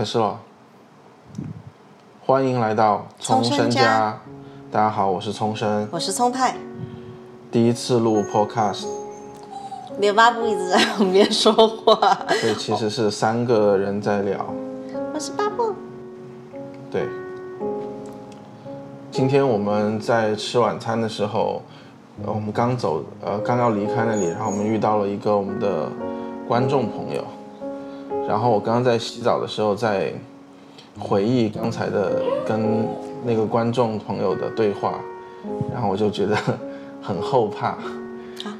开始了，欢迎来到聪生生家。大家好，我是聪生，我是聪派，第一次录 podcast，刘巴布一直在旁边说话。所以其实是三个人在聊。我是巴布，对，今天我们在吃晚餐的时候，呃，我们刚走，呃，刚要离开那里，然后我们遇到了一个我们的观众朋友，然后我刚刚在洗澡的时候在回忆刚才的跟那个观众朋友的对话，然后我就觉得很后怕，啊？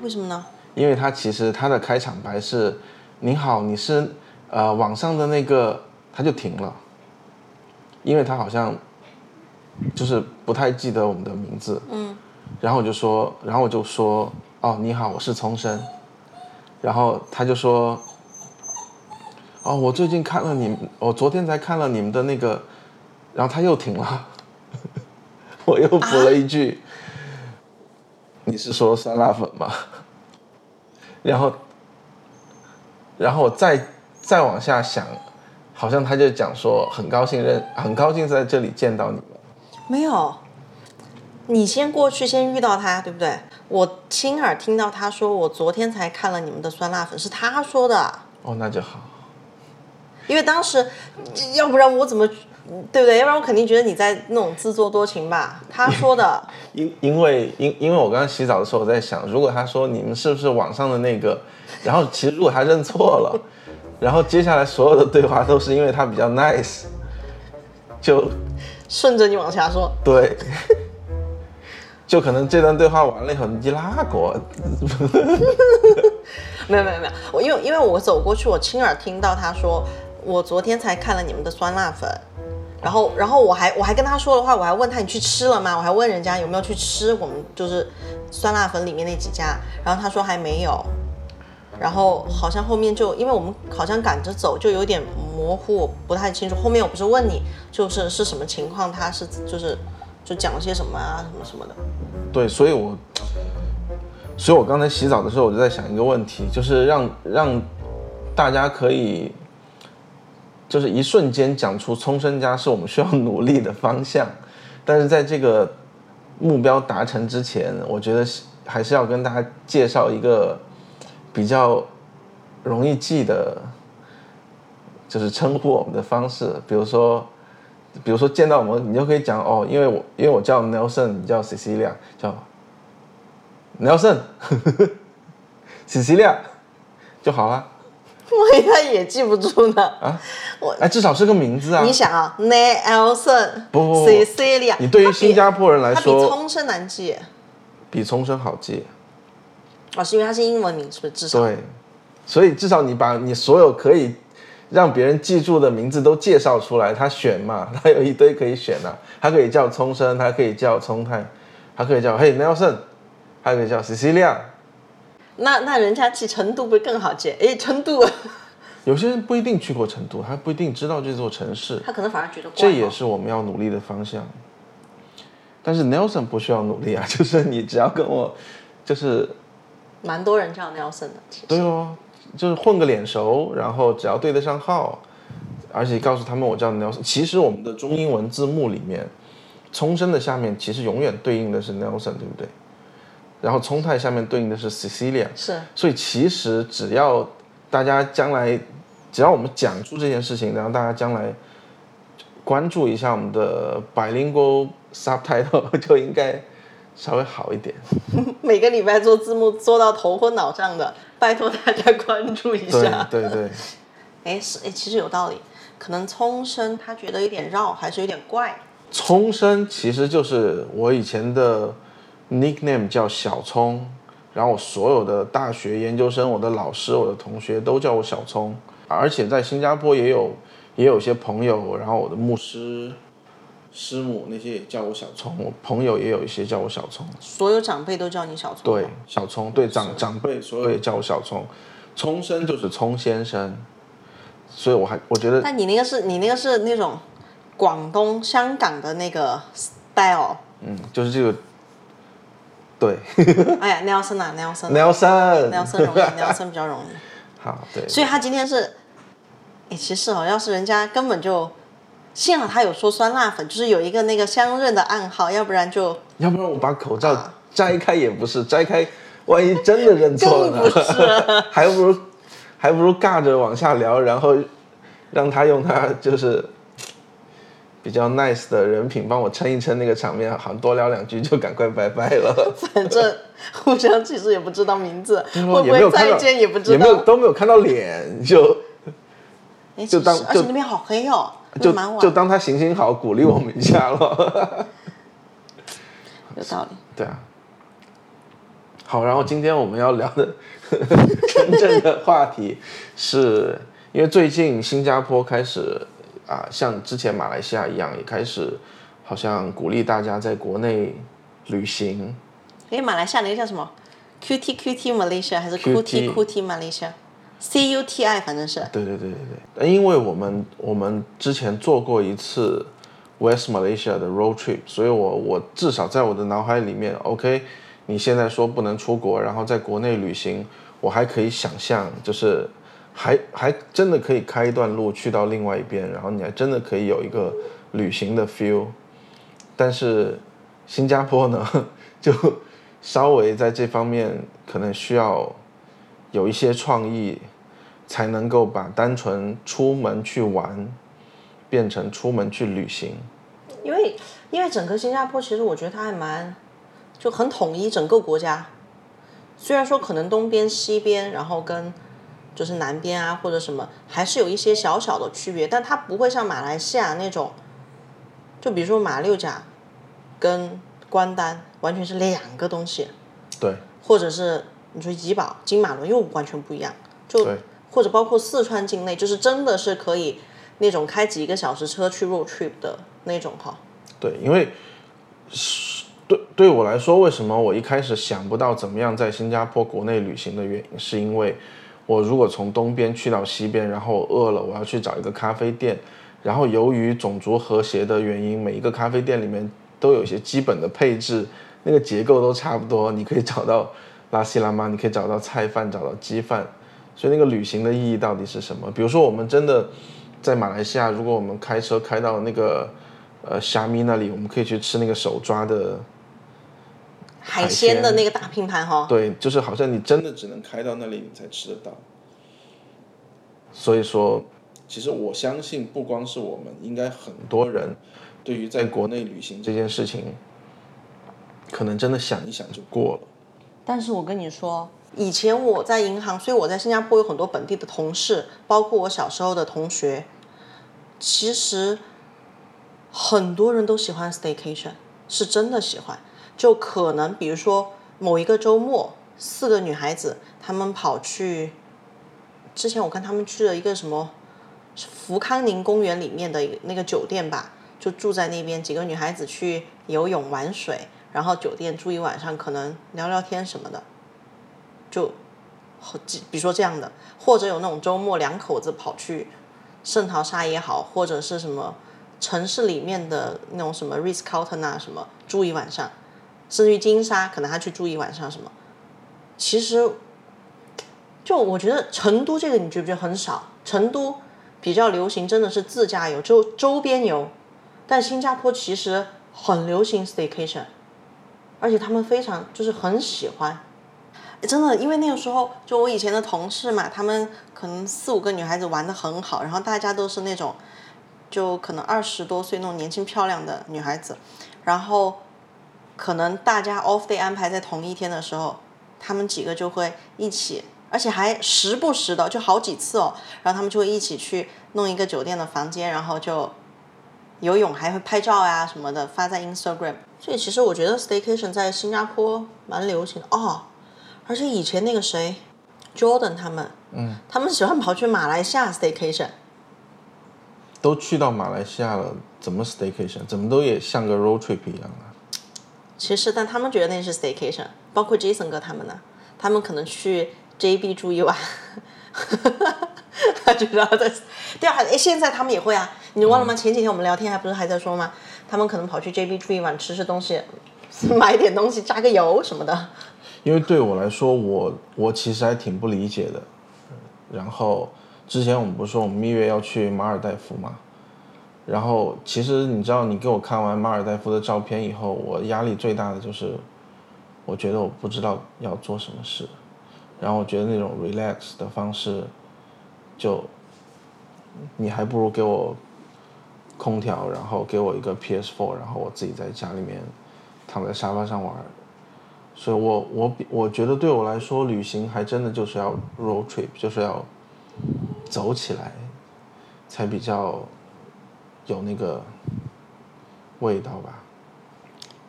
为什么呢？因为他其实他的开场白是“您好，你是呃网上的那个”，他就停了，因为他好像就是不太记得我们的名字，嗯，然后我就说，然后我就说，哦，你好，我是丛生，然后他就说，哦，我最近看了你们，我昨天才看了你们的那个，然后他又停了，我又补了一句，你是说酸辣粉吗？然后，然后我再再往下想，好像他就讲说很高兴认，很高兴在这里见到你们。没有，你先过去，先遇到他，对不对？我亲耳听到他说，我昨天才看了你们的酸辣粉，是他说的。哦，那就好。因为当时，要不然我怎么，对不对？要不然我肯定觉得你在那种自作多情吧。他说的，因因为因因为我刚刚洗澡的时候，我在想，如果他说你们是不是网上的那个，然后其实如果他认错了，然后接下来所有的对话都是因为他比较 nice，就顺着你往下说。对，就可能这段对话完了以后，你拉过，没有没有没有，我因为因为我走过去，我亲耳听到他说，我昨天才看了你们的酸辣粉，然后然后我还我还跟他说的话，我还问他你去吃了吗？我还问人家有没有去吃我们就是酸辣粉里面那几家，然后他说还没有，然后好像后面就因为我们好像赶着走，就有点模糊，不太清楚。后面我不是问你就是是什么情况，他是就是就讲了些什么啊什么什么的。对，所以我，所以我刚才洗澡的时候，我就在想一个问题，就是让让大家可以，就是一瞬间讲出冲生家是我们需要努力的方向，但是在这个目标达成之前，我觉得还是要跟大家介绍一个比较容易记的，就是称呼我们的方式，比如说。比如说见到我们，你就可以讲哦，因为我因为我叫 Nelson，你叫 Cecilia，叫 Nelson，Cecilia 就好了。我应该也记不住呢。啊，我哎，至少是个名字啊。你想啊，Nelson，不不不 Cecilia，你对于新加坡人来它比说，聪生难记。比冲生好记。哦，是因为它是英文名，是不是？至少对，所以至少你把你所有可以让别人记住的名字都介绍出来，他选嘛，他有一堆可以选啊，他可以叫冲生，他可以叫冲太，他可以叫嘿 Nelson，他可以叫 Cecilia。那那人家去成都不是更好接？哎，成都，有些人不一定去过成都，他不一定知道这座城市，他可能反而觉得怪这也是我们要努力的方向。但是 Nelson 不需要努力啊，就是你只要跟我，就是蛮多人叫 Nelson 的。其实对哦，就是混个脸熟，然后只要对得上号，而且告诉他们我叫 Nelson。其实我们的中英文字幕里面，冲生的下面其实永远对应的是 Nelson，对不对？然后冲太下面对应的是 Cecilia，是所以其实只要大家将来，只要我们讲出这件事情，然后大家将来关注一下我们的 bilingual subtitle，就应该稍微好一点。每个礼拜做字幕做到头昏脑胀的，拜托大家关注一下。对对，哎，是哎，其实有道理。可能聪生他觉得有点绕，还是有点怪。冲生其实就是我以前的 nickname 叫小聪，然后我所有的大学研究生、我的老师、我的同学都叫我小聪，而且在新加坡也有也有些朋友，然后我的牧师、师母那些也叫我小聪，我朋友也有一些叫我小聪，所有长辈都叫你小聪。对，小聪，对长长辈所有也叫我小聪，聪生就是聪先生，所以我还我觉得但你那个是你那个是那种广东、香港的那个 style。嗯，就是这个，对。哎呀，Nelson 啊，Nelson 啊。Nelson，Nelson 容易，Nelson 比较容易。好对，所以他今天是哎，其实哦，要是人家根本就，幸好他有说酸辣粉，就是有一个那个相认的暗号，要不然就 要不然我把口罩摘开也不是，摘开万一真的认错了 更不？还不如还不如尬着往下聊，然后让他用他就是比较 nice 的人品帮我撑一撑那个场面，好像多聊两句就赶快拜拜了。反正互相其实也不知道名字，会不会再，见也不知道也没有。都没有看到脸，就哎，就当而且那边好黑哦，就就当他行行好，鼓励我们一下了。有道理。对啊。好，然后今天我们要聊的 真正的话题是，因为最近新加坡开始啊，像之前马来西亚一样，也开始好像鼓励大家在国内旅行。哎，马来西亚那个叫什么？QT QT Malaysia 还是 QT QT QT Malaysia？C U T I 反正是。对对对对对，因为我们我们之前做过一次 West Malaysia 的 road trip，所以我我至少在我的脑海里面，OK，你现在说不能出国，然后在国内旅行，我还可以想象，就是还还真的可以开一段路去到另外一边，然后你还真的可以有一个旅行的 feel。但是新加坡呢，就稍微在这方面可能需要有一些创意，才能够把单纯出门去玩变成出门去旅行。因为因为整个新加坡其实我觉得它还蛮就很统一整个国家，虽然说可能东边西边，然后跟就是南边啊或者什么还是有一些小小的区别，但它不会像马来西亚那种，就比如说马六甲跟关丹完全是两个东西，对或者是你说怡保、金马伦又完全不一样，就对或者包括四川境内，就是真的是可以那种开几个小时车去 road trip 的那种哈。对，因为是对对我来说，为什么我一开始想不到怎么样在新加坡国内旅行的原因，是因为我如果从东边去到西边，然后我饿了，我要去找一个咖啡店，然后由于种族和谐的原因，每一个咖啡店里面都有一些基本的配置，那个结构都差不多，你可以找到拉西拉妈，你可以找到菜饭，找到鸡饭，所以那个旅行的意义到底是什么？比如说我们真的在马来西亚，如果我们开车开到那个呃虾米那里，我们可以去吃那个手抓的，海鲜的那个大拼盘哈，对，就是好像你真的只能开到那里你才吃得到。所以说，其实我相信，不光是我们，应该很多人对于在国内旅行这件事情，可能真的想一想就过了。但是我跟你说，以前我在银行，所以我在新加坡有很多本地的同事，包括我小时候的同学，其实很多人都喜欢 staycation，是真的喜欢。就可能比如说某一个周末，四个女孩子她们跑去，之前我看她们去了一个什么福康宁公园里面的那个酒店吧，就住在那边，几个女孩子去游泳玩水。然后酒店住一晚上，可能聊聊天什么的，就，比如说这样的，或者有那种周末两口子跑去圣淘沙也好，或者是什么城市里面的那种什么 Ritz Carlton 啊什么住一晚上，甚至于金沙可能他去住一晚上什么，其实，就我觉得成都这个你觉不觉得很少？成都比较流行真的是自驾游，就周边游，但新加坡其实很流行 staycation。而且他们非常就是很喜欢，真的，因为那个时候就我以前的同事嘛，他们可能四五个女孩子玩的很好，然后大家都是那种，就可能二十多岁那种年轻漂亮的女孩子，然后可能大家 off day 安排在同一天的时候，他们几个就会一起，而且还时不时的就好几次哦，然后他们就会一起去弄一个酒店的房间，然后就游泳，还会拍照呀、什么的发在 Instagram。所以其实我觉得 staycation 在新加坡蛮流行的哦，而且以前那个谁，Jordan 他们，嗯，他们喜欢跑去马来西亚 staycation，都去到马来西亚了，怎么 staycation？怎么都也像个 road trip 一样啊？其实但他们觉得那是 staycation，包括 Jason 哥他们呢，他们可能去 JB 住一晚，他觉得在，对啊，哎，现在他们也会啊，你忘了吗？前几天我们聊天还不是还在说吗？他们可能跑去 JB 住一晚，吃吃东西，买点东西，加个油什么的。因为对我来说，我我其实还挺不理解的。然后之前我们不是说我们蜜月要去马尔代夫嘛，然后其实你知道，你给我看完马尔代夫的照片以后，我压力最大的就是，我觉得我不知道要做什么事，然后我觉得那种 relax 的方式，就你还不如给我空调，然后给我一个 PS4，然后我自己在家里面躺在沙发上玩。所以我我比我觉得对我来说，旅行还真的就是要 road trip，就是要走起来，才比较有那个味道吧。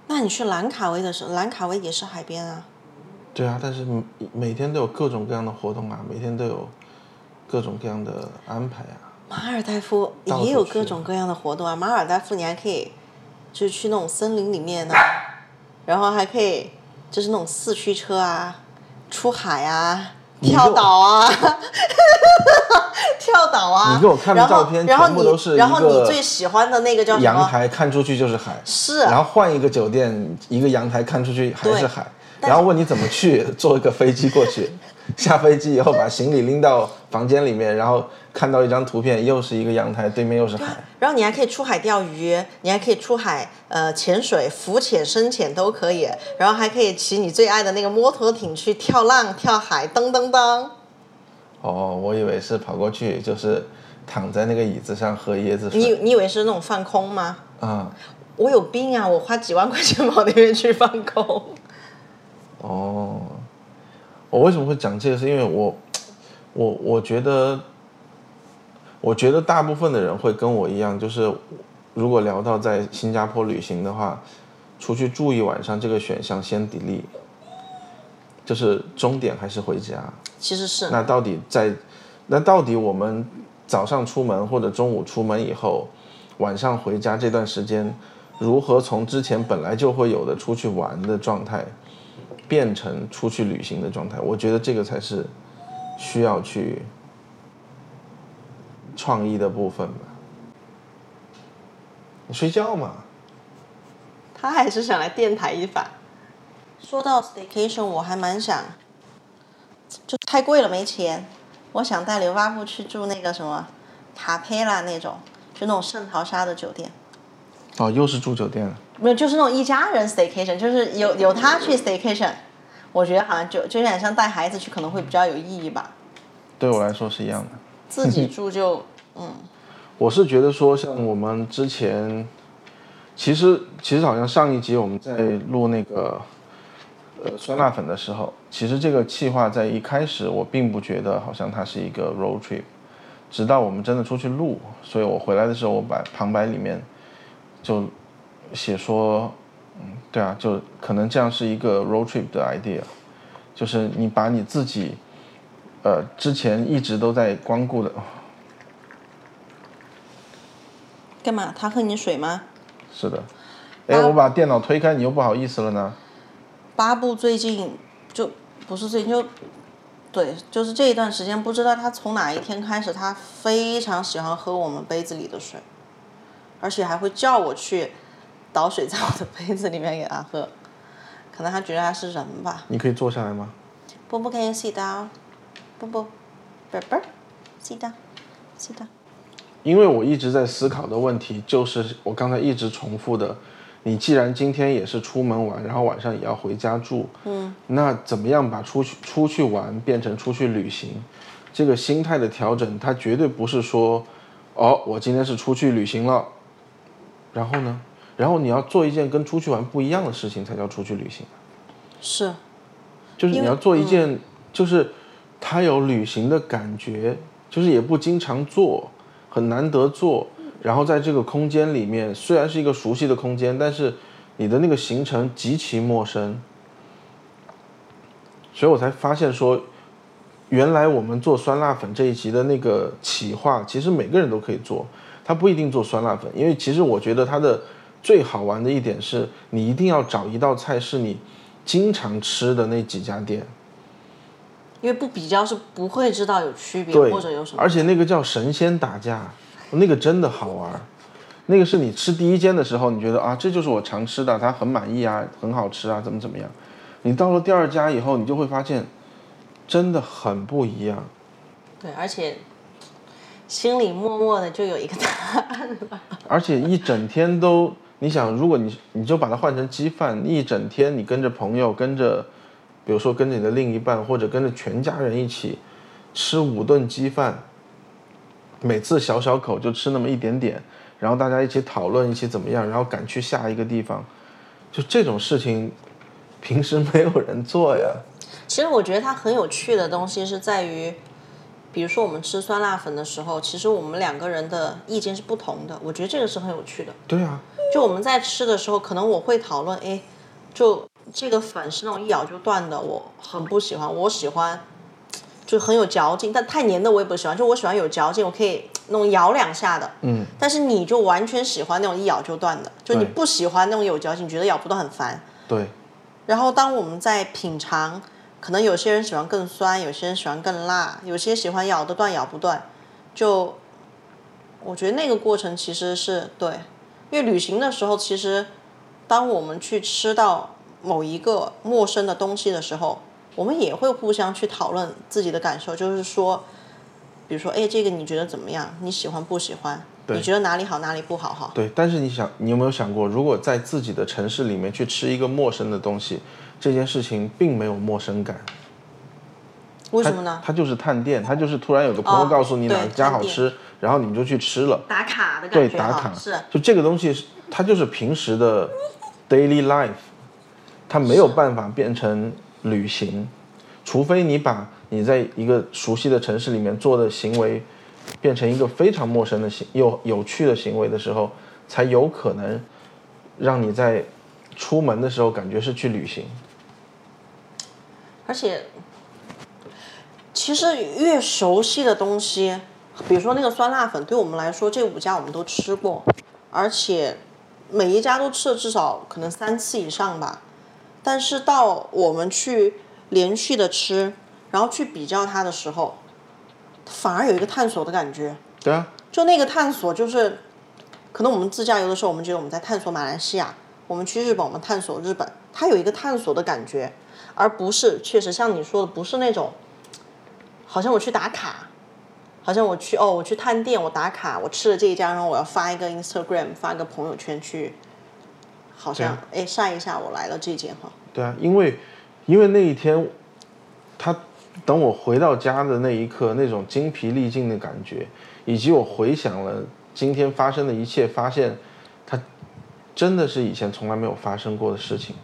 那你去兰卡威的时候，兰卡威也是海边啊。对啊，但是每每天都有各种各样的活动啊，每天都有各种各样的安排啊。马尔代夫也有各种各样的活动啊。马尔代夫你还可以，就是去那种森林里面呢、然后还可以就是那种四驱车啊，出海啊，跳岛啊，跳岛啊。你给我看的照片然后你全部都是然后你最喜欢的那个叫什阳？台看出去就是海，是然后换一个酒店，一个阳台看出去还是海，然后问你怎么去，坐一个飞机过去，下飞机以后把行李拎到房间里面，然后看到一张图片，又是一个阳台，对面又是海。然后你还可以出海钓鱼，你还可以出海呃潜水、浮潜、深潜都可以，然后还可以骑你最爱的那个摩托艇去跳浪、跳海，噔噔噔。哦，我以为是跑过去就是躺在那个椅子上喝椰子你水。你以为是那种放空吗？啊、我有病啊！我花几万块钱跑那边去放空。哦，我为什么会讲这个？是因为我，我我觉得，我觉得大部分的人会跟我一样，就是如果聊到在新加坡旅行的话，出去住一晚上这个选项先 delete，就是终点还是回家。其实是那到底在，那到底我们早上出门或者中午出门以后，晚上回家这段时间，如何从之前本来就会有的出去玩的状态，变成出去旅行的状态？我觉得这个才是需要去创意的部分吧。你睡觉嘛？他还是想来电台一发。说到 staycation，我还蛮想，就太贵了没钱。我想带刘巴布去住那个什么卡佩拉那种，就那种圣淘沙的酒店。哦，又是住酒店了。没有，就是那种一家人 staycation，就是有有他去 staycation，我觉得好像就就有点像带孩子去，可能会比较有意义吧。对我来说是一样的。自己住就嗯，我是觉得说，像我们之前，其实其实好像上一集我们在录那个呃酸辣粉的时候，其实这个计划在一开始我并不觉得好像它是一个 road trip，直到我们真的出去录，所以我回来的时候，我把旁白里面就写说，嗯，对啊，就可能这样是一个 road trip 的 idea，就是你把你自己呃之前一直都在光顾的。干嘛？他喝你水吗？是的，哎，我把电脑推开，你又不好意思了呢。巴布最近就不是最近就，对，就是这一段时间，不知道他从哪一天开始，他非常喜欢喝我们杯子里的水，而且还会叫我去倒水在我的杯子里面给他喝，可能他觉得他是人吧。你可以坐下来吗？波波 can you sit down？波波，贝贝，sit down，sit down。因为我一直在思考的问题就是我刚才一直重复的，你既然今天也是出门玩，然后晚上也要回家住，嗯，那怎么样把出去出去玩变成出去旅行？这个心态的调整，它绝对不是说，哦，我今天是出去旅行了，然后呢，然后你要做一件跟出去玩不一样的事情才叫出去旅行。是，就是你要做一件，就是他有旅行的感觉，就是也不经常做，很难得做。然后在这个空间里面，虽然是一个熟悉的空间，但是你的那个行程极其陌生，所以我才发现说，原来我们做酸辣粉这一集的那个企划，其实每个人都可以做，他不一定做酸辣粉，因为其实我觉得它的最好玩的一点是，你一定要找一道菜是你经常吃的那几家店，因为不比较是不会知道有区别或者有什么。而且那个叫神仙打架，那个真的好玩。那个是你吃第一间的时候，你觉得啊，这就是我常吃的，它很满意啊，很好吃啊，怎么怎么样。你到了第二家以后，你就会发现，真的很不一样。对，而且心里默默的就有一个答案了。而且一整天都，你想，如果你你就把它换成鸡饭，一整天你跟着朋友，跟着，比如说跟着你的另一半，或者跟着全家人一起吃五顿鸡饭，每次小小口就吃那么一点点，然后大家一起讨论，一起怎么样，然后赶去下一个地方，就这种事情，平时没有人做呀。其实我觉得它很有趣的东西是在于，比如说我们吃酸辣粉的时候，其实我们两个人的意见是不同的。我觉得这个是很有趣的。对啊，就我们在吃的时候，可能我会讨论，哎，就这个粉是那种一咬就断的，我很不喜欢。我喜欢就很有嚼劲，但太黏的我也不喜欢。就我喜欢有嚼劲，我可以那种咬两下的。嗯。但是你就完全喜欢那种一咬就断的，就你不喜欢那种有嚼劲，觉得咬不断很烦。对，然后当我们在品尝，可能有些人喜欢更酸，有些人喜欢更辣，有些喜欢咬得断咬不断，就我觉得那个过程其实是对，因为旅行的时候，其实当我们去吃到某一个陌生的东西的时候，我们也会互相去讨论自己的感受，就是说，比如说，哎，这个你觉得怎么样？你喜欢不喜欢？对你觉得哪里好，哪里不好？哈，对，但是你想，你有没有想过，如果在自己的城市里面去吃一个陌生的东西，这件事情并没有陌生感。为什么呢？它就是探店，它就是突然有个朋友哦告诉你对哪家好吃，然后你们就去吃了。打卡的，感觉哈，打卡是。就这个东西是，它就是平时的 daily life，它没有办法变成旅行，除非你把你在一个熟悉的城市里面做的行为，变成一个非常陌生的行又有趣的行为的时候，才有可能让你在出门的时候感觉是去旅行。而且，其实越熟悉的东西，比如说那个酸辣粉，对我们来说，这五家我们都吃过，而且每一家都吃了至少可能三次以上吧。但是到我们去连续的吃，然后去比较它的时候，反而有一个探索的感觉。对啊，就那个探索，就是可能我们自驾游的时候，我们觉得我们在探索马来西亚；我们去日本，我们探索日本，它有一个探索的感觉，而不是确实像你说的，不是那种好像我去打卡，好像我去哦，我去探店，我打卡，我吃了这一家，然后我要发一个 Instagram，发一个朋友圈去，好像哎晒一下我来了这间哈。对啊，因为因为那一天，他等我回到家的那一刻，那种精疲力尽的感觉，以及我回想了今天发生的一切，发现它真的是以前从来没有发生过的事情。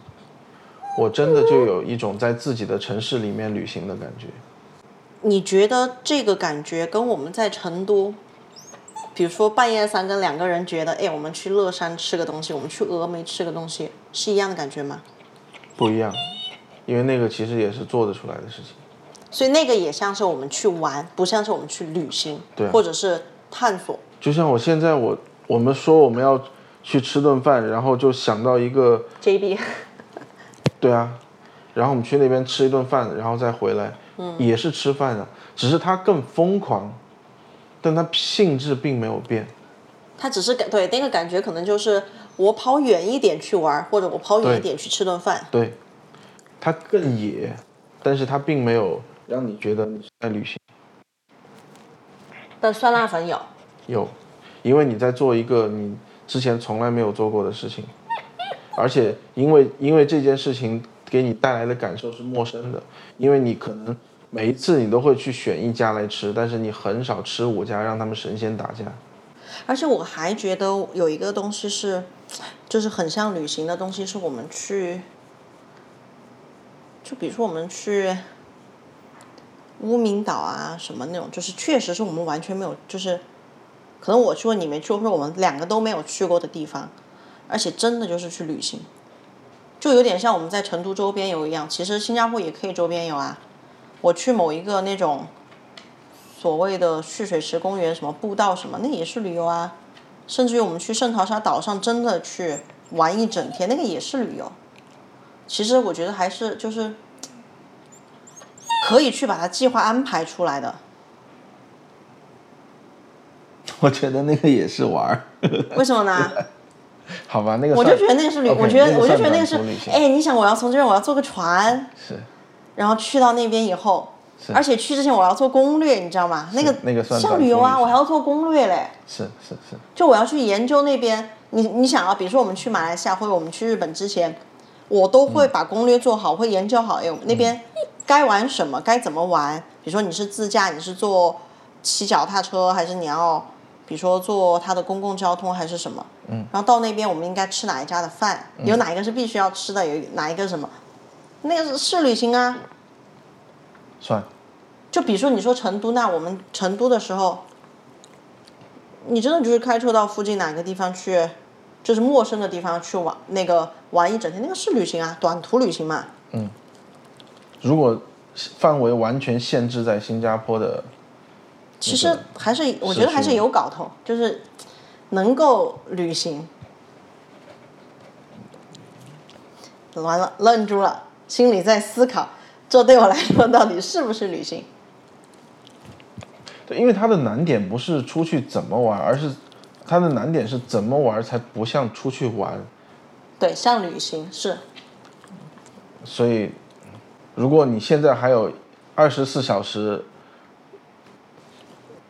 我真的就有一种在自己的城市里面旅行的感觉。你觉得这个感觉跟我们在成都，比如说半夜三更两个人觉得，哎，我们去乐山吃个东西，我们去峨眉吃个东西，是一样的感觉吗？不一样，因为那个其实也是做得出来的事情。所以那个也像是我们去玩，不像是我们去旅行，对啊或者是探索。就像我现在我我们说我们要去吃顿饭，然后就想到一个 JB，对啊，然后我们去那边吃一顿饭，然后再回来，嗯也是吃饭啊，只是它更疯狂，但它性质并没有变。他只是感对那个感觉，可能就是我跑远一点去玩，或者我跑远一点去吃顿饭。对，它更野，但是它并没有让你觉得你是在旅行。但酸辣粉有，有，因为你在做一个你之前从来没有做过的事情，而且因为因为这件事情给你带来的感受是陌生的，因为你可能每一次你都会去选一家来吃，但是你很少吃五家让他们神仙打架。而且我还觉得有一个东西是，就是很像旅行的东西，是我们去，就比如说我们去乌名岛啊什么那种，就是确实是我们完全没有，就是可能我去过你没去，或者我们两个都没有去过的地方，而且真的就是去旅行，就有点像我们在成都周边游一样。其实新加坡也可以周边游啊，我去某一个那种。所谓的蓄水池公园、什么步道什么，那也是旅游啊。甚至于我们去圣淘沙岛上真的去玩一整天，那个也是旅游。其实我觉得还是就是可以去把它计划安排出来的。我觉得那个也是玩儿，为什么呢？好吧，那个我就觉得那个是旅我觉得那个我就觉得那个是哎，你想我要从这边我要坐个船，是。然后去到那边以后，是。而且去之前我要做攻略，你知道吗？那个那个算像旅游啊，我还要做攻略嘞。是是是，就我要去研究那边，你你想啊，比如说我们去马来西亚或者我们去日本之前，我都会把攻略做好，会研究好，哎，那边该玩什么，该怎么玩。比如说你是自驾，你是坐骑脚踏车，还是你要，比如说坐它的公共交通还是什么？嗯。然后到那边我们应该吃哪一家的饭？有哪一个是必须要吃的？有哪一个什么？那个是是旅行啊。算就比如说你说成都，那我们成都的时候，你真的就是开车到附近哪个地方去，就是陌生的地方去玩，那个玩一整天，那个是旅行啊，短途旅行嘛。如果范围完全限制在新加坡的，其实还是我觉得还是有搞头，就是能够旅行。完了，愣住了，心里在思考，这对我来说到底是不是旅行？对，因为它的难点不是出去怎么玩，而是它的难点是怎么玩才不像出去玩。对，像旅行是。所以，如果你现在还有二十四小时，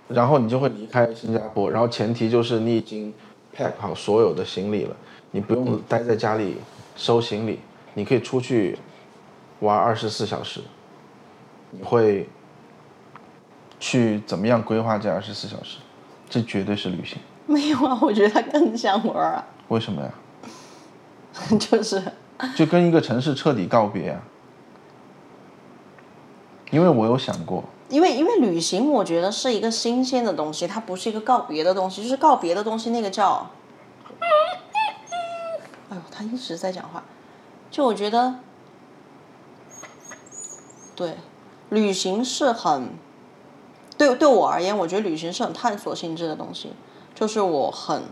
然后你就会离开新加坡，然后前提就是你已经 pack 好所有的行李了，你不用待在家里收行李，你可以出去玩二十四小时。你会去怎么样规划这二十四小时？这绝对是旅行。没有啊，我觉得它更像玩儿啊，为什么呀？就是就跟一个城市彻底告别啊！因为我有想过，因为因为旅行，我觉得是一个新鲜的东西，它不是一个告别的东西，就是告别的东西那个叫，哎呦，他一直在讲话，就我觉得，对，旅行是很，对对我而言，我觉得旅行是很探索性质的东西，就是我很，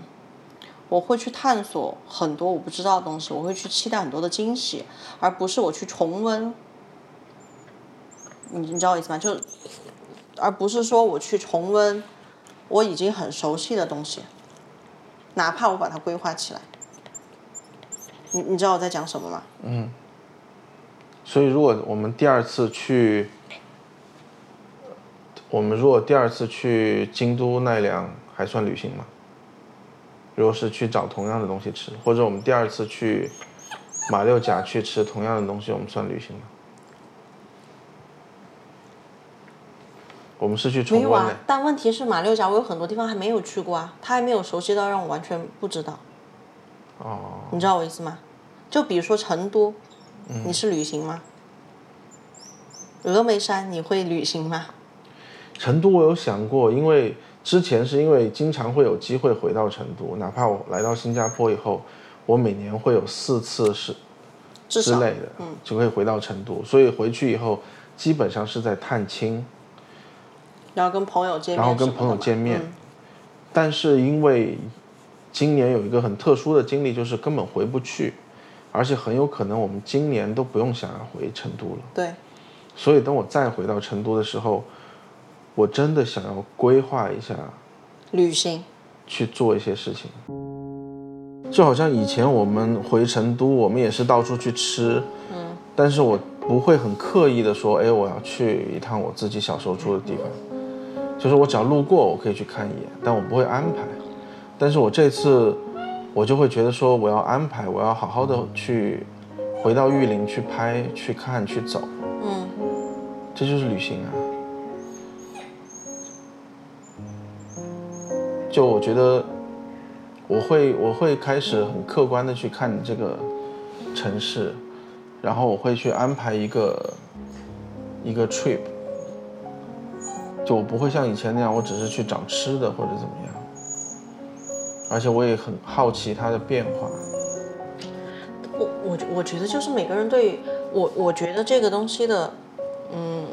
我会去探索很多我不知道的东西，我会去期待很多的惊喜，而不是我去重温。你你知道我意思吗？就，而不是说我去重温我已经很熟悉的东西，哪怕我把它规划起来。你你知道我在讲什么吗？嗯所以如果我们第二次去，我们如果第二次去京都奈良，还算旅行吗？如果是去找同样的东西吃，或者我们第二次去马六甲去吃同样的东西，我们算旅行吗？我们是去没有啊重温的，，但问题是马六甲我有很多地方还没有去过啊，他还没有熟悉到让我完全不知道。哦，你知道我意思吗？就比如说成都，嗯你是旅行吗？峨眉山你会旅行吗？成都我有想过，因为之前是因为经常会有机会回到成都，哪怕我来到新加坡以后，我每年会有四次是之类的，就可以回到成都，所以回去以后基本上是在探亲，然后跟朋友见面然后跟朋友见面嗯但是因为今年有一个很特殊的经历，就是根本回不去，而且很有可能我们今年都不用想要回成都了。对，所以等我再回到成都的时候，我真的想要规划一下，旅行。去做一些事情。就好像以前我们回成都，我们也是到处去吃，嗯，但是我不会很刻意的说，哎，我要去一趟我自己小时候住的地方，就是我只要路过，我可以去看一眼，但我不会安排。但是我这次，我就会觉得说，我要安排，我要好好的去回到玉林去拍、去看、去走，嗯，这就是旅行啊。就我觉得，我会我会开始很客观的去看这个城市，然后我会去安排一个一个 trip，就我不会像以前那样，我只是去找吃的或者怎么样，而且我也很好奇它的变化。我我我觉得就是每个人对我，我觉得这个东西的，嗯，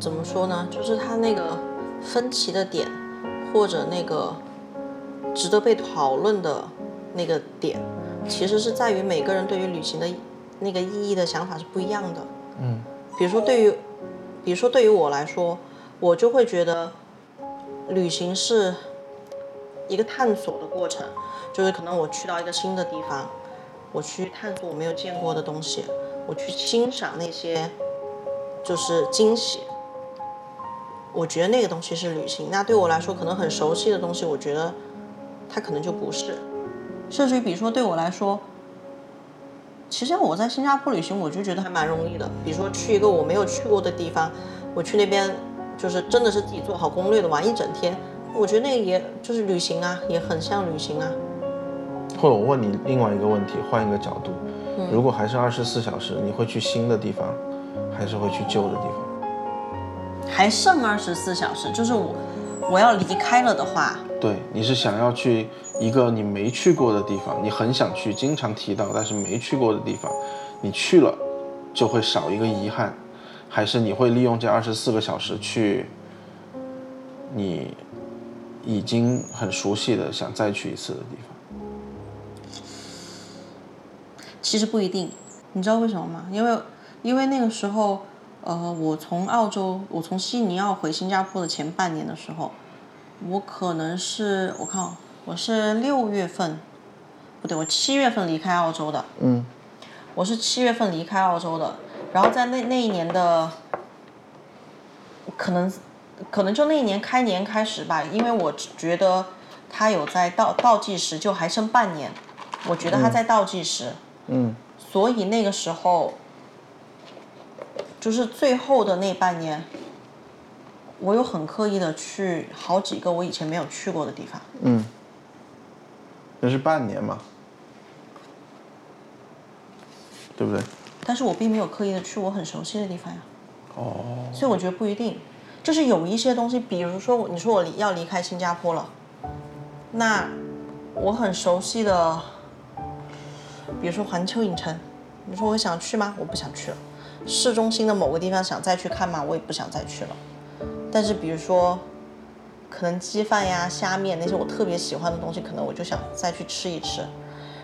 怎么说呢？就是它那个分歧的点，或者那个值得被讨论的那个点，其实是在于每个人对于旅行的那个意义的想法是不一样的。嗯，比如说对于，比如说对于我来说，我就会觉得旅行是一个探索的过程，就是可能我去到一个新的地方。我去探索我没有见过的东西，我去欣赏那些就是惊喜，我觉得那个东西是旅行。那对我来说，可能很熟悉的东西，我觉得它可能就不是。甚至于，比如说对我来说，其实我在新加坡旅行，我就觉得还蛮容易的。比如说去一个我没有去过的地方，我去那边就是真的是自己做好攻略的玩一整天，我觉得那个也就是旅行啊，也很像旅行啊。或者我问你另外一个问题，换一个角度，如果还是二十四小时，你会去新的地方，还是会去旧的地方？还剩二十四小时，就是我我要离开了的话，对，你是想要去一个你没去过的地方，你很想去，经常提到但是没去过的地方，你去了就会少一个遗憾，还是你会利用这二十四个小时去你已经很熟悉的想再去一次的地方？其实不一定，你知道为什么吗？因为因为那个时候，呃，我从澳洲，我从悉尼要回新加坡的前半年的时候，我可能是我看哦我是六月份，不对，我七月份离开澳洲的，嗯，我是七月份离开澳洲的，然后在那那一年的，可能可能就那一年开年开始吧，因为我觉得他有在倒倒计时，就还剩半年，我觉得他在倒计时。嗯，所以那个时候，就是最后的那半年，我有很刻意的去好几个我以前没有去过的地方。嗯，那是半年嘛，对不对？但是我并没有刻意的去我很熟悉的地方呀。哦，所以我觉得不一定，就是有一些东西，比如说你说我离要离开新加坡了，那我很熟悉的，比如说环球影城，你说我想去吗？我不想去了。市中心的某个地方想再去看吗？我也不想再去了。但是比如说，可能鸡饭呀、虾面那些我特别喜欢的东西，可能我就想再去吃一吃。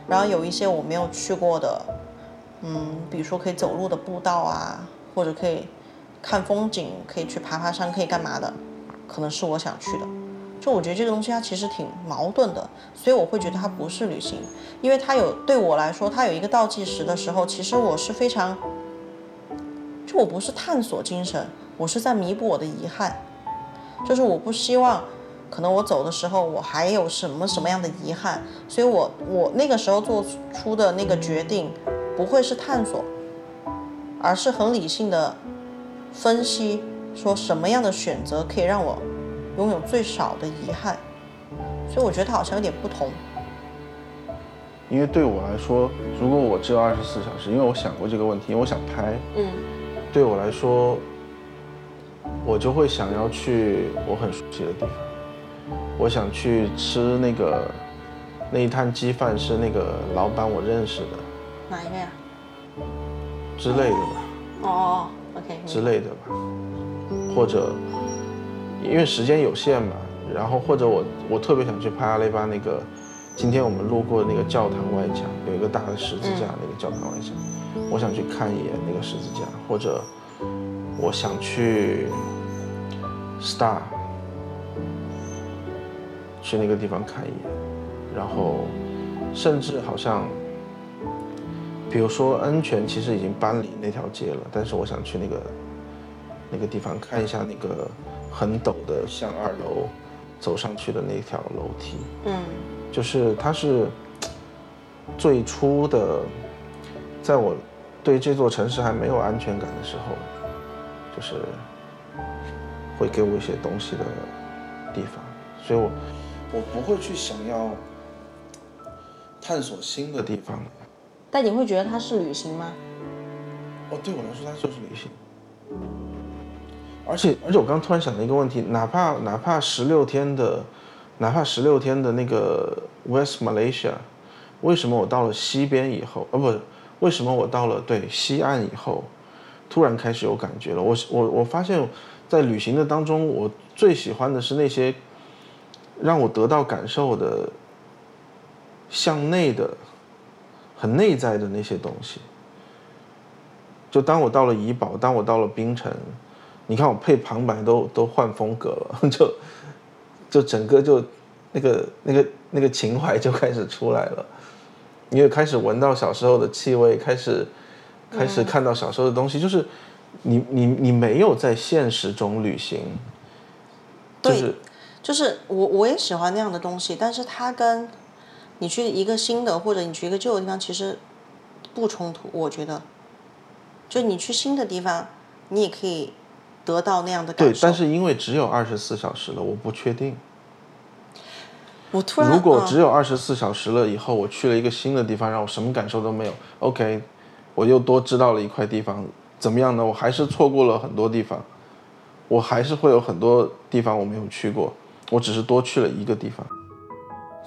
然后有一些我没有去过的，嗯，比如说可以走路的步道啊，或者可以看风景，可以去爬爬山，可以干嘛的，可能是我想去的。就我觉得这个东西它其实挺矛盾的，所以我会觉得它不是旅行，因为它有对我来说，它有一个倒计时的时候，其实我是非常，就我不是探索精神，我是在弥补我的遗憾，就是我不希望，可能我走的时候我还有什么什么样的遗憾，所以我我那个时候做出的那个决定，不会是探索，而是很理性的分析，说什么样的选择可以让我拥有最少的遗憾，所以我觉得它好像有点不同。因为对我来说，如果我只有二十四小时，因为我想过这个问题，因为我想拍，嗯。对我来说，我就会想要去我很熟悉的地方，我想去吃那个那一摊鸡饭是那个老板我认识的哪一个呀？之类的吧，哦哦，OK，之类的吧，或者因为时间有限嘛，然后或者我我特别想去拍阿雷巴那个，今天我们路过的那个教堂外墙有一个大的十字架，那个教堂外墙，我想去看一眼那个十字架，或者我想去 Star 去那个地方看一眼，然后甚至好像。比如说恩泉其实已经搬离那条街了，但是我想去那个那个地方看一下那个很陡的向二楼走上去的那条楼梯，嗯。就是它是最初的，在我对这座城市还没有安全感的时候，就是会给我一些东西的地方，所以我我不会去想要探索新的地方。但你会觉得它是旅行吗？哦，对我来说，它就是旅行。而且，而且我刚突然想到一个问题，哪怕哪怕十六天的，哪怕十六天的那个 West Malaysia，为什么我到了西边以后，呃，不，为什么我到了对西岸以后，突然开始有感觉了？我我我发现，在旅行的当中，我最喜欢的是那些让我得到感受的，向内的。很内在的那些东西，就当我到了怡宝，当我到了冰城，你看我配旁白都都换风格了，就就整个就那个那个那个情怀就开始出来了，你也开始闻到小时候的气味，开始开始看到小时候的东西，就是你你你没有在现实中旅行，对就是就是我我也喜欢那样的东西，但是它跟你去一个新的或者你去一个旧的地方其实不冲突，我觉得。就你去新的地方，你也可以得到那样的感受。，对但是因为只有二十四小时了，我不确定。我突然如果嗯只有二十四小时了以后，我去了一个新的地方，让我什么感受都没有，OK，我又多知道了一块地方，怎么样呢？我还是错过了很多地方，我还是会有很多地方我没有去过，我只是多去了一个地方。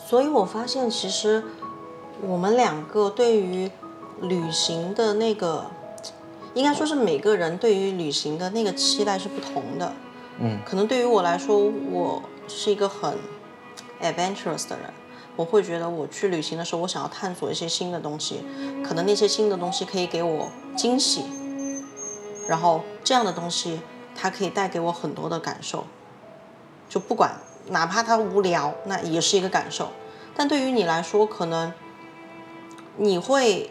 所以我发现，其实我们两个对于旅行的那个，应该说是每个人对于旅行的那个期待是不同的。嗯，可能对于我来说，我是一个很 adventurous 的人，我会觉得我去旅行的时候，我想要探索一些新的东西，可能那些新的东西可以给我惊喜，然后这样的东西它可以带给我很多的感受。就不管哪怕它无聊，那也是一个感受。但对于你来说，可能你会，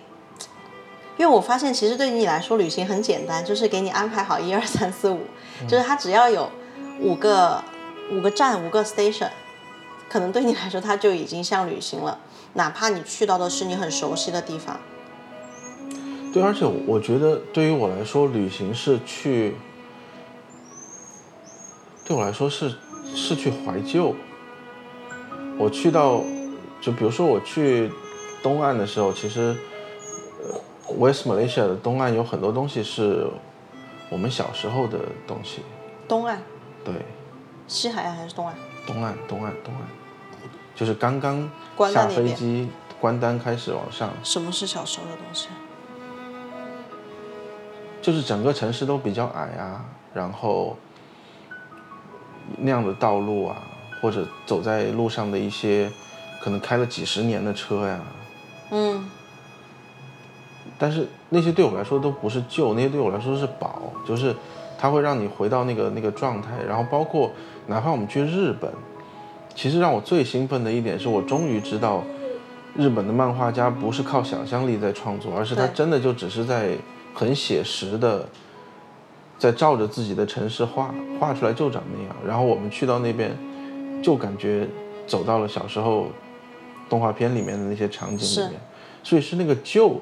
因为我发现其实对于你来说，旅行很简单，就是给你安排好一二三四五，就是它只要有五个五个站五个 station，可能对你来说它就已经像旅行了。哪怕你去到的是你很熟悉的地方，对，而且我觉得对于我来说，旅行是去，对我来说是是去怀旧。我去到，就比如说我去东岸的时候，其实，呃，West Malaysia 的东岸有很多东西是我们小时候的东西。东岸、对，西海岸还是东岸？东岸，东岸，东岸，就是刚刚下飞机，关单开始往上，什么是小时候的东西？就是整个城市都比较矮啊，然后那样的道路啊，或者走在路上的一些可能开了几十年的车呀，嗯，但是那些对我来说都不是旧，那些对我来说是宝，就是它会让你回到那个那个状态。然后包括哪怕我们去日本，其实让我最兴奋的一点是我终于知道，日本的漫画家不是靠想象力在创作，而是他真的就只是在很写实的，在照着自己的城市画，画出来就长那样。然后我们去到那边，就感觉走到了小时候动画片里面的那些场景里面，所以是那个旧。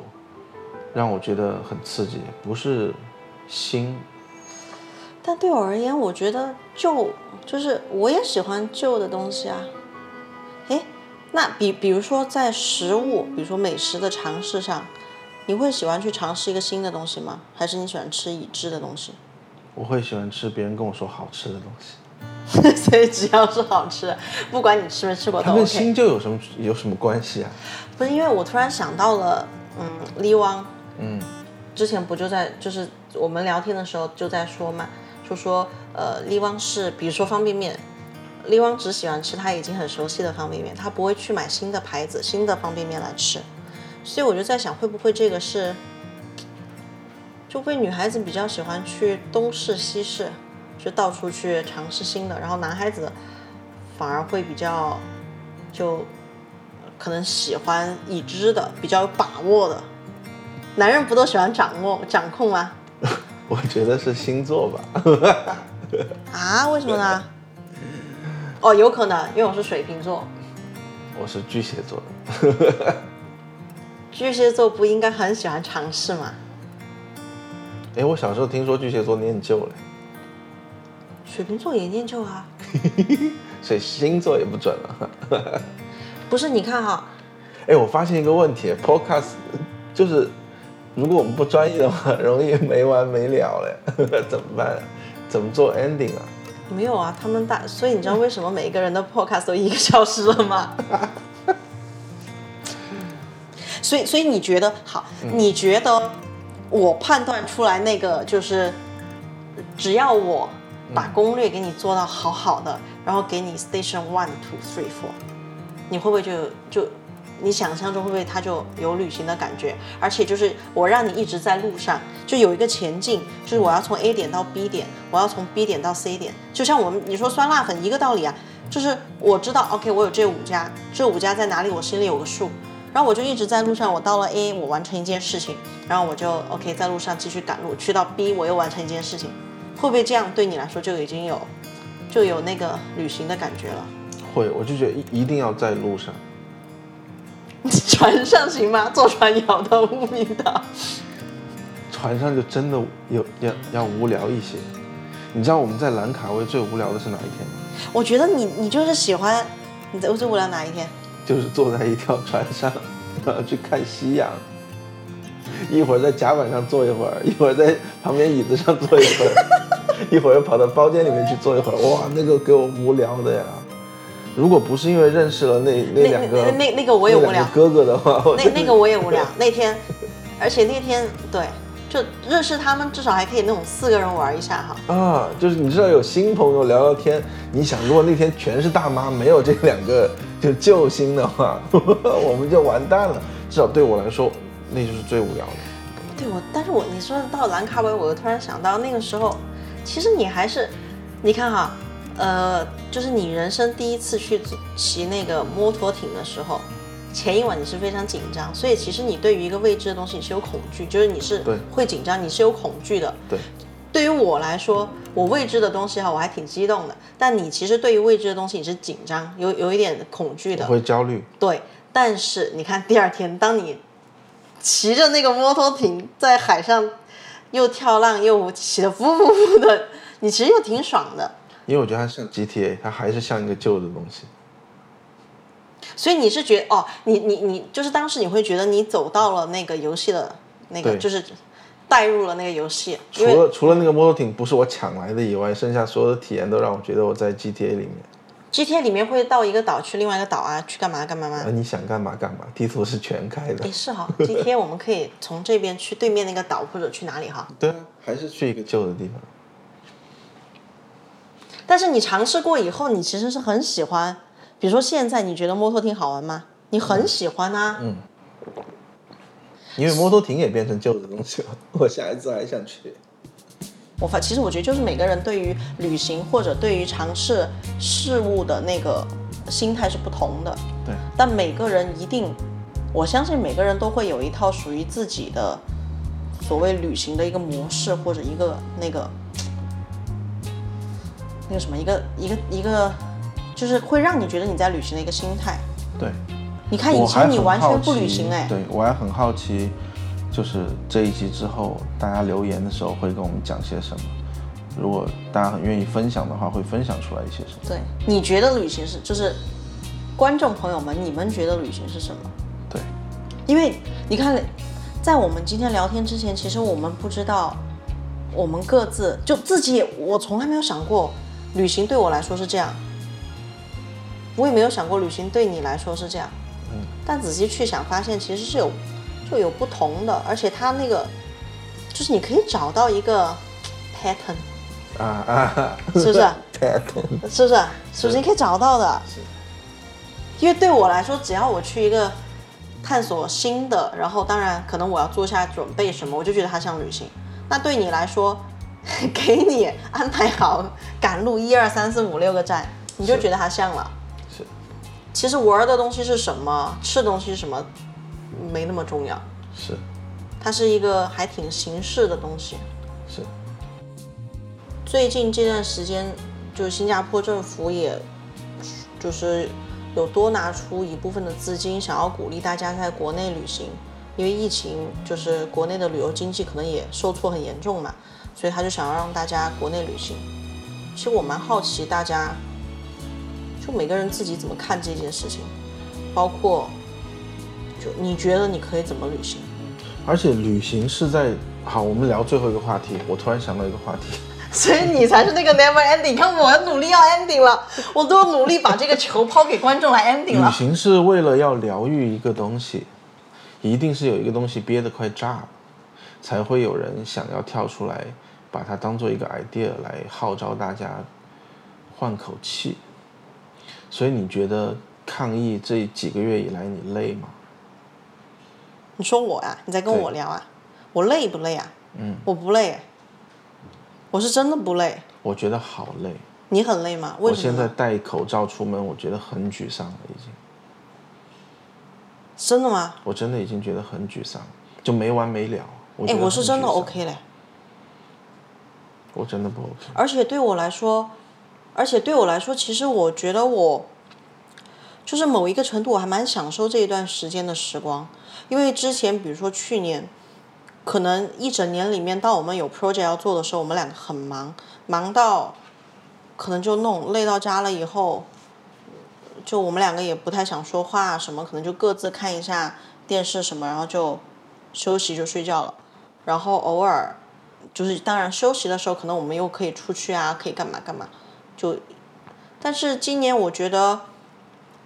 让我觉得很刺激，不是新。但对我而言，我觉得旧就是我也喜欢旧的东西啊。诶，那比比如说在食物，比如说美食的尝试上，你会喜欢去尝试一个新的东西吗？还是你喜欢吃已知的东西？我会喜欢吃别人跟我说好吃的东西，所以只要是好吃的，不管你吃没吃过都它跟。新旧有什么有什么关系啊？不是因为我突然想到了，嗯，利汪，嗯，之前不就在就是我们聊天的时候就在说嘛，就说呃，利汪是比如说方便面，利汪只喜欢吃他已经很熟悉的方便面，他不会去买新的牌子、新的方便面来吃，所以我就在想，会不会这个是，就会女孩子比较喜欢去东试西试，就到处去尝试新的，然后男孩子反而会比较就可能喜欢已知的、比较有把握的。男人不都喜欢掌握、掌控吗？我觉得是星座吧。啊，为什么呢？哦，有可能，因为我是水瓶座，我是巨蟹座的，巨蟹座不应该很喜欢尝试吗？哎，我小时候听说巨蟹座念旧了，水瓶座也念旧啊。所以星座也不准了。不是，你看哈，哎，我发现一个问题，Podcast 就是如果我们不专业的话，容易没完没了嘞，怎么办？怎么做 ending 啊？没有啊，他们大，所以你知道为什么每一个人的 podcast 都一个小时了吗？所以，所以你觉得好？你觉得我判断出来那个就是，只要我把攻略给你做到好好的，然后给你 station one two three four，你会不会就就你想象中会不会它就有旅行的感觉？而且就是我让你一直在路上，就有一个前进，就是我要从 A 点到 B 点，我要从 B 点到 C 点，就像我们你说酸辣粉一个道理啊，就是我知道 OK 我有这五家，这五家在哪里我心里有个数。然后我就一直在路上，我到了 A，我完成一件事情，然后我就 OK 在路上继续赶路，去到 B，我又完成一件事情，会不会这样对你来说就已经有就有那个旅行的感觉了。会，我就觉得一一定要在路上。船上行吗？坐船摇到乌名岛。船上就真的有要要无聊一些。你知道我们在兰卡威最无聊的是哪一天吗？我觉得你你就是喜欢你在最无聊哪一天？就是坐在一条船上，然后去看夕阳。一会儿在甲板上坐一会儿，一会儿在旁边椅子上坐一会儿，一会儿又跑到包间里面去坐一会儿。哇，那个给我无聊的呀！如果不是因为认识了那那两个那那那个我也无聊哥哥的话，我那那个我也无聊。那天，而且那天对，就认识他们，至少还可以那种四个人玩一下哈。啊，就是你知道有新朋友聊聊天，你想如果那天全是大妈，没有这两个就救星的话，我们就完蛋了。至少对我来说，那就是最无聊的。对我，但是我你说到兰卡威，我又突然想到那个时候，其实你还是，你看哈，呃，就是你人生第一次去骑那个摩托艇的时候，前一晚你是非常紧张，所以其实你对于一个未知的东西你是有恐惧，就是你是会紧张，你是有恐惧的。对，对于我来说，我未知的东西哈，我还挺激动的，但你其实对于未知的东西你是紧张，有有一点恐惧的我。会焦虑。对，但是你看第二天，当你骑着那个摩托艇在海上又跳浪又骑得呼呼呼的，你其实又挺爽的。因为我觉得它像 GTA，它还是像一个旧的东西。所以你是觉得哦，你你你就是当时你会觉得你走到了那个游戏的那个，就是带入了那个游戏，除了除了那个摩托艇不是我抢来的以外，剩下所有的体验都让我觉得我在 GTA 里面。GTA 里面会到一个岛去另外一个岛啊，去干嘛干嘛嘛啊，。你想干嘛干嘛，地图是全开的哎，。是哈，GTA 我们可以从这边去对面那个岛，或者去哪里哈？对啊，还是去一个旧的地方。但是你尝试过以后，你其实是很喜欢。比如说现在你觉得摩托艇好玩吗？你很喜欢啊。嗯因为摩托艇也变成旧的东西了，我下一次还想去。我发其实我觉得就是每个人对于旅行或者对于尝试事物的那个心态是不同的，对，但每个人一定，我相信每个人都会有一套属于自己的所谓旅行的一个模式或者一个那个那个什么一个一个一个，就是会让你觉得你在旅行的一个心态。对，你看以前你完全不旅行哎，对我还很好奇，就是这一集之后大家留言的时候会跟我们讲些什么。如果大家很愿意分享的话，会分享出来一些什么。对，你觉得旅行是就是观众朋友们，你们觉得旅行是什么？对，因为你看，在我们今天聊天之前，其实我们不知道，我们各自就自己也，我从来没有想过旅行对我来说是这样，我也没有想过旅行对你来说是这样。嗯，但仔细去想，发现其实是有就有不同的，而且它那个就是你可以找到一个 pattern，啊啊，是不是？pattern 是不是？是不是你可以找到的？是因为对我来说，只要我去一个探索新的，然后当然可能我要做下准备什么，我就觉得它像旅行。那对你来说，给你安排好赶路一二三四五六个站，你就觉得它像了。是其实玩的东西是什么，吃的东西是什么，没那么重要。是它是一个还挺形式的东西。是，最近这段时间，就是新加坡政府也，就是有多拿出一部分的资金，想要鼓励大家在国内旅行，因为疫情就是国内的旅游经济可能也受挫很严重嘛，所以他就想要让大家国内旅行。其实我蛮好奇大家，就每个人自己怎么看这件事情，包括就你觉得你可以怎么旅行？而且旅行是在好，我们聊最后一个话题。我突然想到一个话题，所以你才是那个 never ending。看我努力要 ending 了，我都努力把这个球抛给观众来 ending 了旅。行是为了要疗愈一个东西，一定是有一个东西憋得快炸了，才会有人想要跳出来，把它当做一个 idea 来号召大家换口气。所以你觉得抗疫这几个月以来你累吗？你说我呀、你在跟我聊啊？我累不累啊？嗯，我不累，我是真的不累。我觉得好累。你很累吗？为我现在？戴口罩出门，我觉得很沮丧了，已经。真的吗？我真的已经觉得很沮丧，就没完没了。哎，我是真的 OK 嘞。我真的不 OK。而且对我来说，而且对我来说，其实我觉得我就是某一个程度，我还蛮享受这一段时间的时光。因为之前，比如说去年，可能一整年里面，当我们有 project 要做的时候，我们两个很忙，忙到可能就弄累到家了以后，就我们两个也不太想说话什么，可能就各自看一下电视什么，然后就休息就睡觉了。然后偶尔就是当然休息的时候，可能我们又可以出去啊，可以干嘛干嘛。就，但是今年我觉得，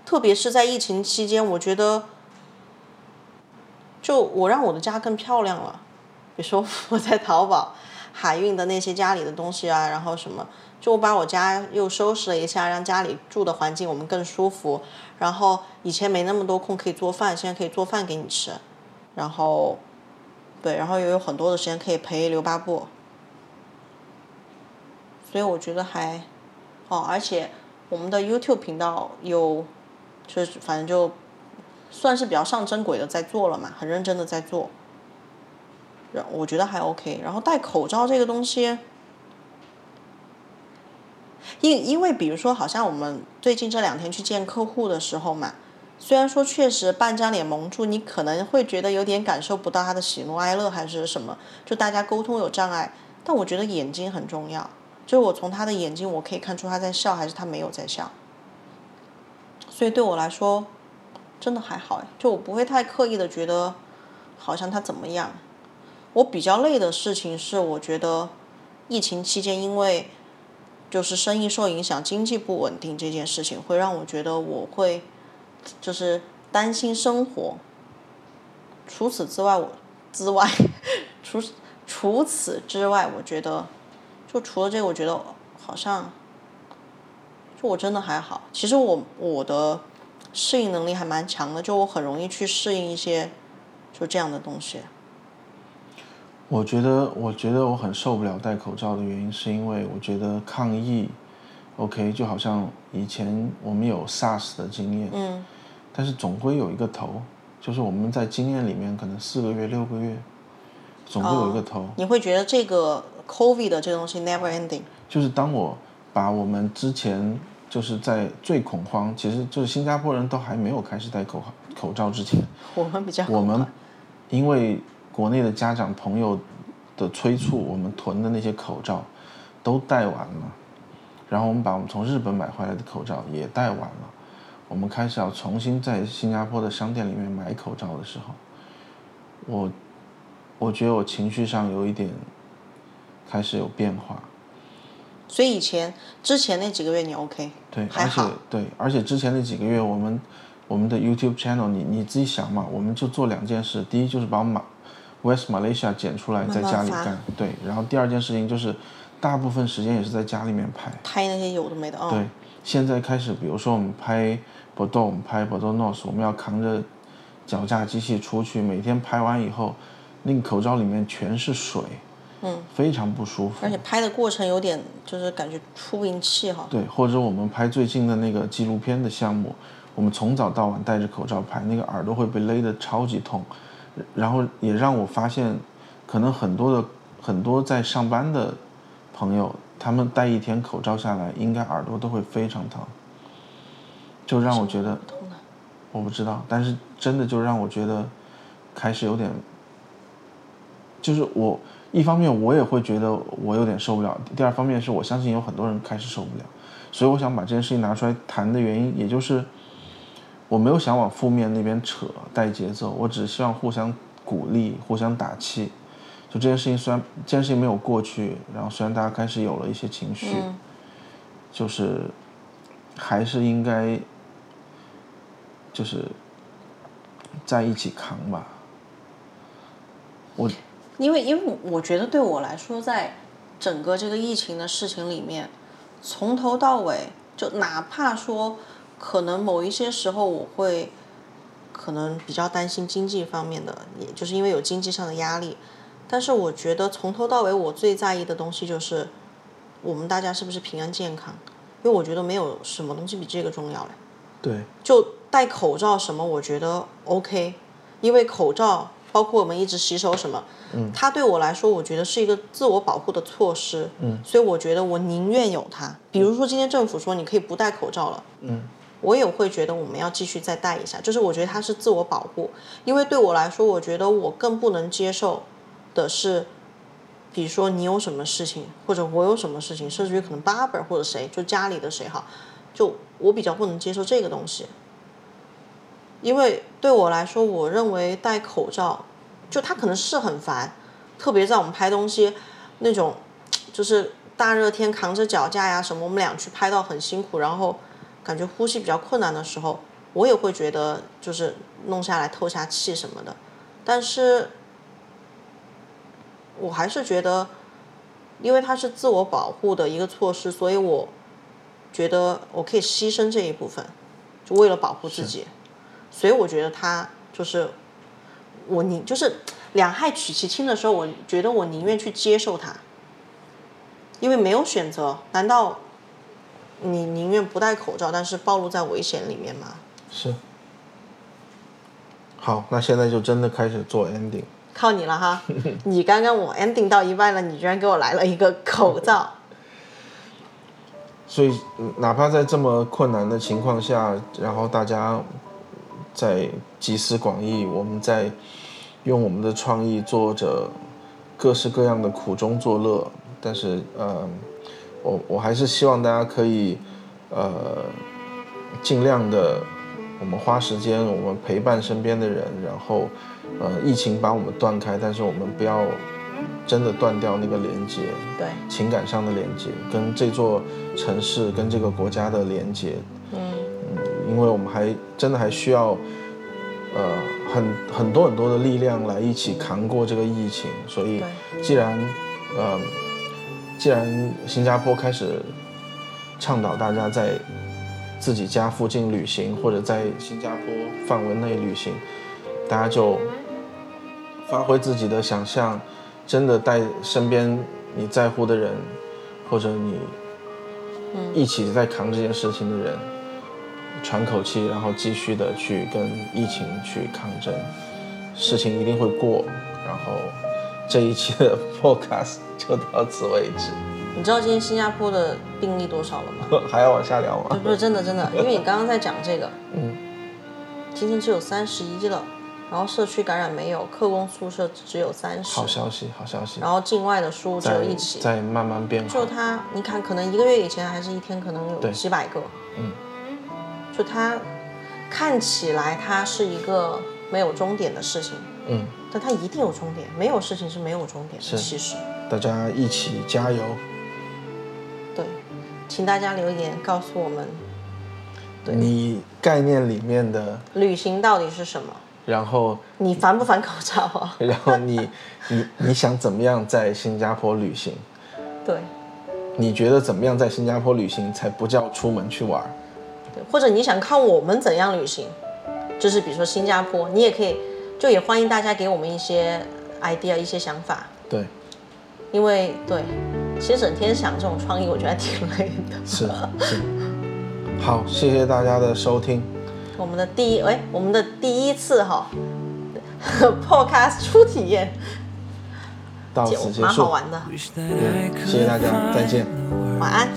特别是在疫情期间，我觉得，就我让我的家更漂亮了。比如说我在淘宝海运的那些家里的东西啊，然后什么，就我把我家又收拾了一下，让家里住的环境我们更舒服。然后以前没那么多空可以做饭，现在可以做饭给你吃。然后，对，然后也有很多的时间可以陪刘巴布。所以我觉得还。哦，而且我们的 YouTube 频道有，就是反正就算是比较上正轨的在做了嘛，很认真的在做，然我觉得还 OK。然后戴口罩这个东西，因因为比如说，好像我们最近这两天去见客户的时候嘛，虽然说确实半张脸蒙住，你可能会觉得有点感受不到他的喜怒哀乐还是什么，就大家沟通有障碍，但我觉得眼睛很重要。就我从他的眼睛，我可以看出他在笑还是他没有在笑，所以对我来说，真的还好，就我不会太刻意的觉得，好像他怎么样。我比较累的事情是，我觉得疫情期间因为就是生意受影响、经济不稳定这件事情，会让我觉得我会就是担心生活。除此之外，我之外，除除此之外，我觉得。就除了这个，我觉得好像，就我真的还好。其实我我的适应能力还蛮强的，就我很容易去适应一些就这样的东西。我觉得，我觉得我很受不了戴口罩的原因，是因为我觉得抗疫，OK，就好像以前我们有 SARS 的经验，嗯，但是总归有一个头，就是我们在经验里面可能四个月、六个月，总会有一个头。你会觉得这个？COVID 的这东西 never ending，就是当我把我们之前就是在最恐慌，其实就是新加坡人都还没有开始戴口口罩之前，我们比较我们因为国内的家长朋友的催促，我们囤的那些口罩都戴完了，然后我们把我们从日本买回来的口罩也戴完了，我们开始要重新在新加坡的商店里面买口罩的时候，我我觉得我情绪上有一点。开始有变化，所以以前之前那几个月你 OK，对，而且对，而且之前那几个月我们我们的 YouTube channel，你你自己想嘛，我们就做两件事，第一就是把马 West Malaysia 剪出来在家里干，对，然后第二件事情就是大部分时间也是在家里面拍，拍那些有的没的，哦。对，现在开始，比如说我们拍 Bordeaux，我们拍 Bordeaux North，我们要扛着脚架机器出去，每天拍完以后，那个口罩里面全是水。嗯，非常不舒服，而且拍的过程有点就是感觉出不赢气哈。对，或者我们拍最近的那个纪录片的项目，我们从早到晚戴着口罩拍，那个耳朵会被勒得超级痛，然后也让我发现，可能很多的很多在上班的朋友，他们戴一天口罩下来，应该耳朵都会非常疼，就让我觉得，我不知道，但是真的就让我觉得开始有点，就是我。一方面我也会觉得我有点受不了，第二方面是我相信有很多人开始受不了，所以我想把这件事情拿出来谈的原因，也就是我没有想往负面那边扯带节奏，我只是希望互相鼓励、互相打气。就这件事情虽然这件事情没有过去，然后虽然大家开始有了一些情绪，就是还是应该就是在一起扛吧。我。因为，因为我觉得对我来说，在整个这个疫情的事情里面，从头到尾，就哪怕说，可能某一些时候我会，可能比较担心经济方面的，也就是因为有经济上的压力。但是我觉得从头到尾，我最在意的东西就是，我们大家是不是平安健康？因为我觉得没有什么东西比这个重要了。对。就戴口罩什么，我觉得 OK，因为口罩。包括我们一直洗手什么，嗯，它对我来说，我觉得是一个自我保护的措施，嗯，所以我觉得我宁愿有它。比如说今天政府说你可以不戴口罩了，嗯，我也会觉得我们要继续再戴一下，就是我觉得它是自我保护，因为对我来说，我觉得我更不能接受的是。比如说你有什么事情，或者我有什么事情，甚至于可能 barber 或者谁，就家里的谁哈，就我比较不能接受这个东西，因为对我来说，我认为戴口罩，就它可能是很烦，特别在我们拍东西那种，就是大热天扛着脚架呀什么，我们俩去拍到很辛苦，然后感觉呼吸比较困难的时候，我也会觉得就是弄下来透下气什么的，但是。我还是觉得，因为它是自我保护的一个措施，所以我觉得我可以牺牲这一部分，就为了保护自己。所以我觉得他就是我宁就是两害取其轻的时候，我觉得我宁愿去接受它，因为没有选择。难道你宁愿不戴口罩，但是暴露在危险里面吗？是。好，那现在就真的开始做 ending。靠你了哈！你刚刚我 ending 到一半了，你居然给我来了一个口罩。所以，哪怕在这么困难的情况下，然后大家在集思广益，我们在用我们的创意做着各式各样的苦中作乐。但是，呃，我我还是希望大家可以，呃，尽量的，我们花时间，我们陪伴身边的人，然后。呃，疫情把我们断开，但是我们不要真的断掉那个连接，对，情感上的连接，跟这座城市、跟这个国家的连接，因为我们还真的还需要，呃，很很多很多的力量来一起扛过这个疫情。所以，既然，呃，既然新加坡开始倡导大家在自己家附近旅行，或者在新加坡范围内旅行，大家就。发挥自己的想象，真的带身边你在乎的人，或者你一起在扛这件事情的人，喘口气，然后继续的去跟疫情去抗争，事情一定会过。然后这一期的 podcast 就到此为止。你知道今天新加坡的病例多少了吗？还要往下聊吗？不是真的真的，因为你刚刚在讲这个，嗯，今天只有三十一了。然后社区感染没有，客工宿舍只有三十。好消息，好消息。然后境外的输入只有一起，在慢慢变好。就它，你看，可能一个月以前还是一天可能有几百个。嗯。就它看起来它是一个没有终点的事情。嗯。但它一定有终点，没有事情是没有终点的。其实。大家一起加油。对，请大家留言告诉我们，对你概念里面的旅行到底是什么？然后你烦不烦口罩啊？然后你你你想怎么样在新加坡旅行？对，你觉得怎么样在新加坡旅行才不叫出门去玩？对，或者你想看我们怎样旅行？就是比如说新加坡，你也可以，就也欢迎大家给我们一些 idea，一些想法。对，因为对，其实整天想这种创意，我觉得挺累的。是是，好，谢谢大家的收听。我们的第一哎，我们的第一次哈，Podcast 初体验，到此结束，蛮好玩的。谢谢大家，再见，晚安。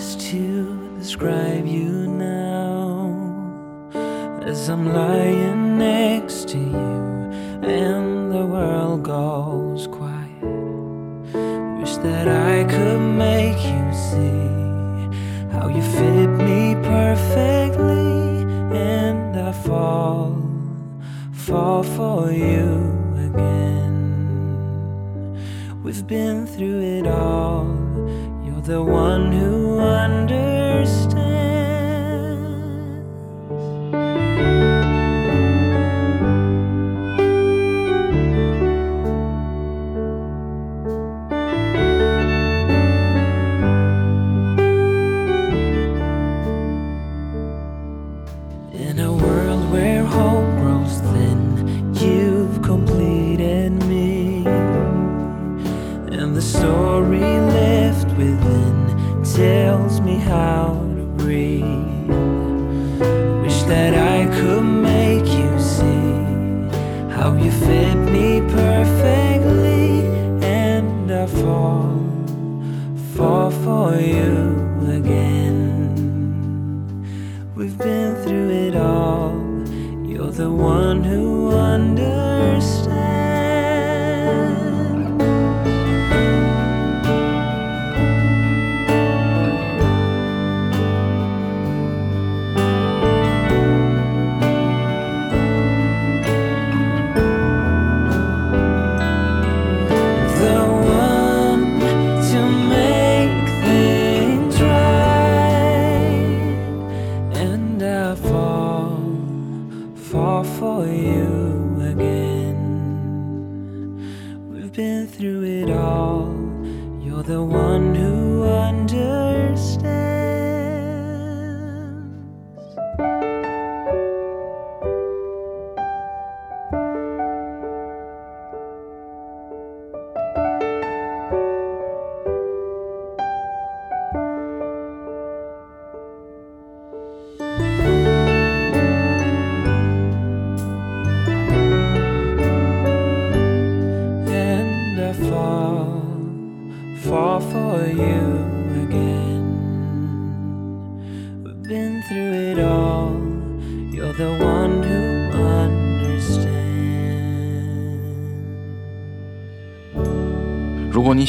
As I'm lying next to you and the world goes quiet, wish that I could make you see how you fit me perfectly, and I fall, fall for you again. We've been through it all, you're the one who understands. Fall for you again. We've been through it all. You're the one who understands.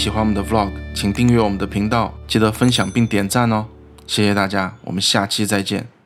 喜欢我们的 Vlog，请订阅我们的频道，记得分享并点赞哦。谢谢大家，我们下期再见。